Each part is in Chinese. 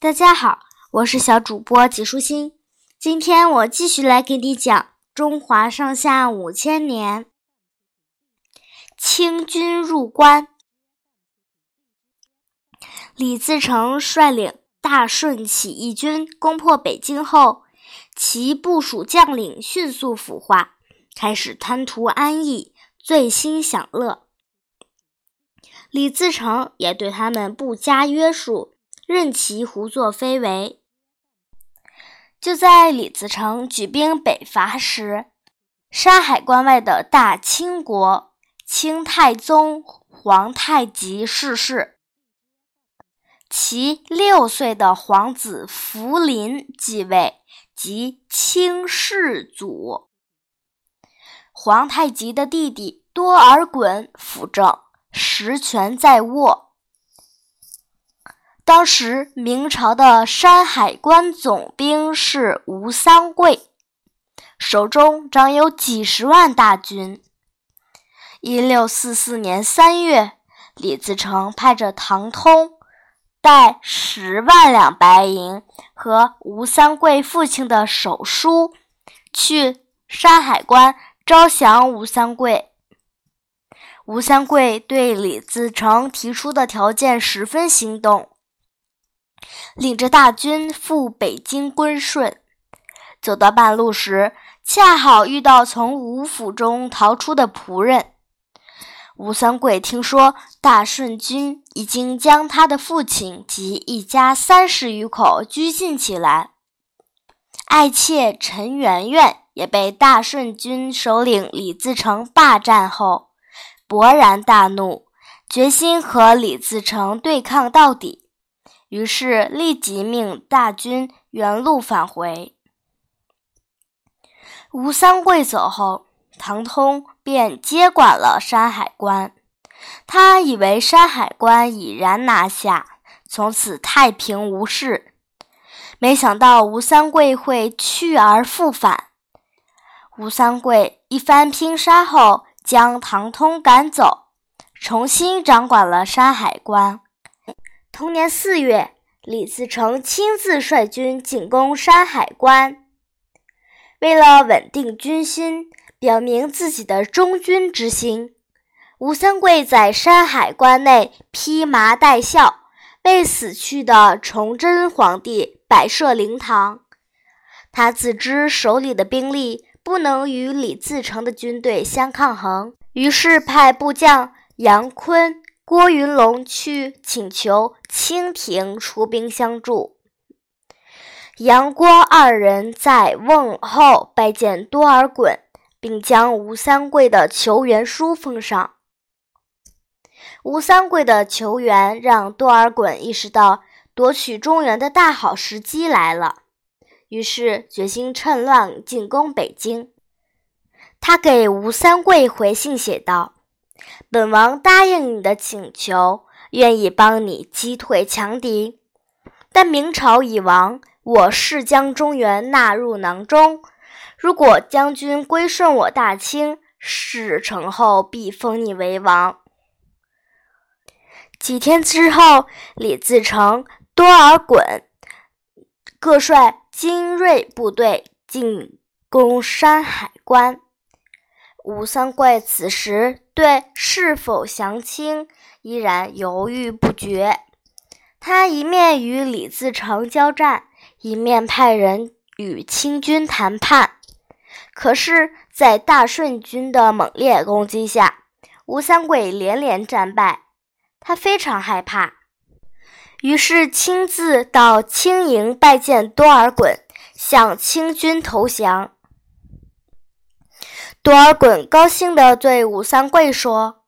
大家好，我是小主播纪舒心。今天我继续来给你讲中华上下五千年。清军入关，李自成率领大顺起义军攻破北京后，其部属将领迅速腐化，开始贪图安逸，醉心享乐。李自成也对他们不加约束。任其胡作非为。就在李自成举兵北伐时，山海关外的大清国清太宗皇太极逝世，其六岁的皇子福临继位，即清世祖。皇太极的弟弟多尔衮辅政，实权在握。当时，明朝的山海关总兵是吴三桂，手中掌有几十万大军。一六四四年三月，李自成派着唐通带十万两白银和吴三桂父亲的手书去山海关招降吴三桂。吴三桂对李自成提出的条件十分心动。领着大军赴北京归顺，走到半路时，恰好遇到从吴府中逃出的仆人。吴三桂听说大顺军已经将他的父亲及一家三十余口拘禁起来，爱妾陈圆圆也被大顺军首领李自成霸占后，勃然大怒，决心和李自成对抗到底。于是立即命大军原路返回。吴三桂走后，唐通便接管了山海关。他以为山海关已然拿下，从此太平无事。没想到吴三桂会去而复返。吴三桂一番拼杀后，将唐通赶走，重新掌管了山海关。同年四月，李自成亲自率军进攻山海关。为了稳定军心，表明自己的忠君之心，吴三桂在山海关内披麻戴孝，为死去的崇祯皇帝摆设灵堂。他自知手里的兵力不能与李自成的军队相抗衡，于是派部将杨坤。郭云龙去请求清廷出兵相助。杨郭二人在瓮后拜见多尔衮，并将吴三桂的求援书奉上。吴三桂的求援让多尔衮意识到夺取中原的大好时机来了，于是决心趁乱进攻北京。他给吴三桂回信写道。本王答应你的请求，愿意帮你击退强敌。但明朝已亡，我誓将中原纳入囊中。如果将军归顺我大清，事成后必封你为王。几天之后，李自成、多尔衮各率精锐部队进攻山海关。吴三桂此时对是否降清依然犹豫不决，他一面与李自成交战，一面派人与清军谈判。可是，在大顺军的猛烈攻击下，吴三桂连连战败，他非常害怕，于是亲自到清营拜见多尔衮，向清军投降。多尔衮高兴地对吴三桂说：“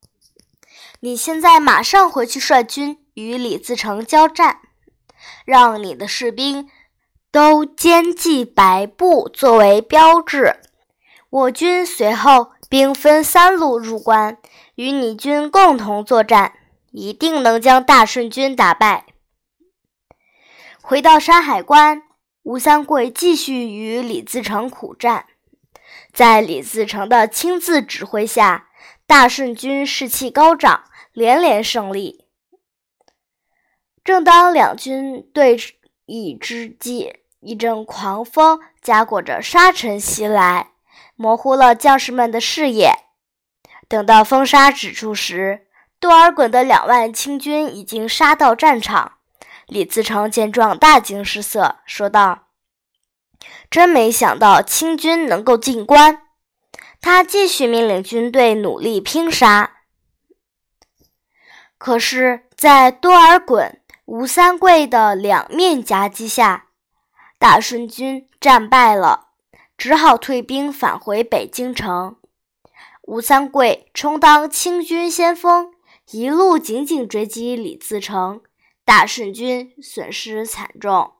你现在马上回去率军与李自成交战，让你的士兵都肩系白布作为标志。我军随后兵分三路入关，与你军共同作战，一定能将大顺军打败。”回到山海关，吴三桂继续与李自成苦战。在李自成的亲自指挥下，大顺军士气高涨，连连胜利。正当两军对役之际，一阵狂风夹裹着沙尘袭来，模糊了将士们的视野。等到风沙止住时，多尔衮的两万清军已经杀到战场。李自成见状，大惊失色，说道：“真没想到清军能够进关。”他继续命令军队努力拼杀。可是，在多尔衮、吴三桂的两面夹击下，大顺军战败了，只好退兵返回北京城。吴三桂充当清军先锋，一路紧紧追击李自成。大顺军损失惨重，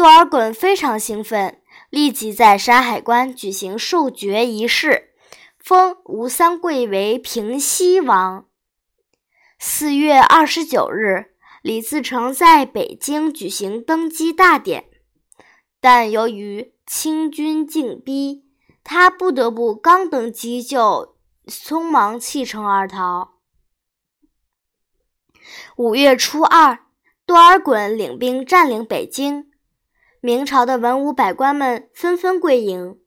多尔衮非常兴奋，立即在山海关举行授爵仪式，封吴三桂为平西王。四月二十九日，李自成在北京举行登基大典，但由于清军进逼，他不得不刚登基就匆忙弃城而逃。五月初二，多尔衮领兵占领北京，明朝的文武百官们纷纷归营。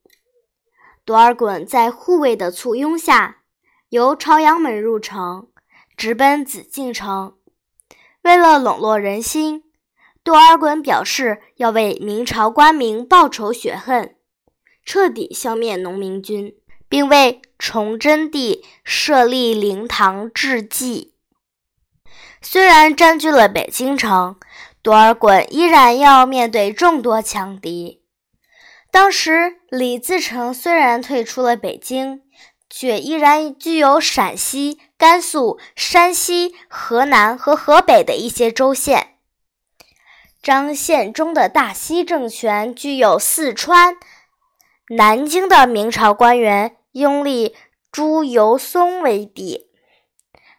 多尔衮在护卫的簇拥下，由朝阳门入城，直奔紫禁城。为了笼络人心，多尔衮表示要为明朝官民报仇雪恨，彻底消灭农民军，并为崇祯帝设立灵堂致祭。虽然占据了北京城，多尔衮依然要面对众多强敌。当时，李自成虽然退出了北京，却依然具有陕西、甘肃、山西、河南和河北的一些州县。张献忠的大西政权具有四川、南京的明朝官员拥立朱由崧为帝，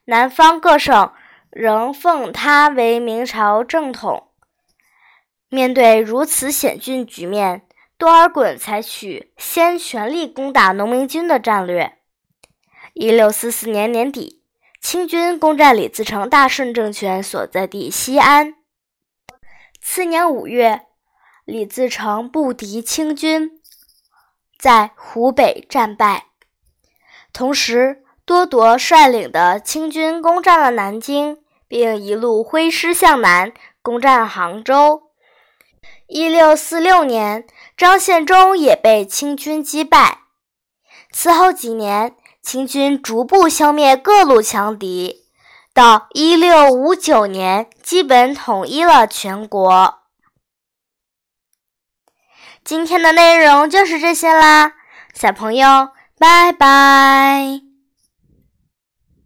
南方各省。仍奉他为明朝正统。面对如此险峻局面，多尔衮采取先全力攻打农民军的战略。一六四四年年底，清军攻占李自成大顺政权所在地西安。次年五月，李自成不敌清军，在湖北战败。同时，多铎率领的清军攻占了南京。并一路挥师向南，攻占杭州。一六四六年，张献忠也被清军击败。此后几年，清军逐步消灭各路强敌，到一六五九年，基本统一了全国。今天的内容就是这些啦，小朋友，拜拜。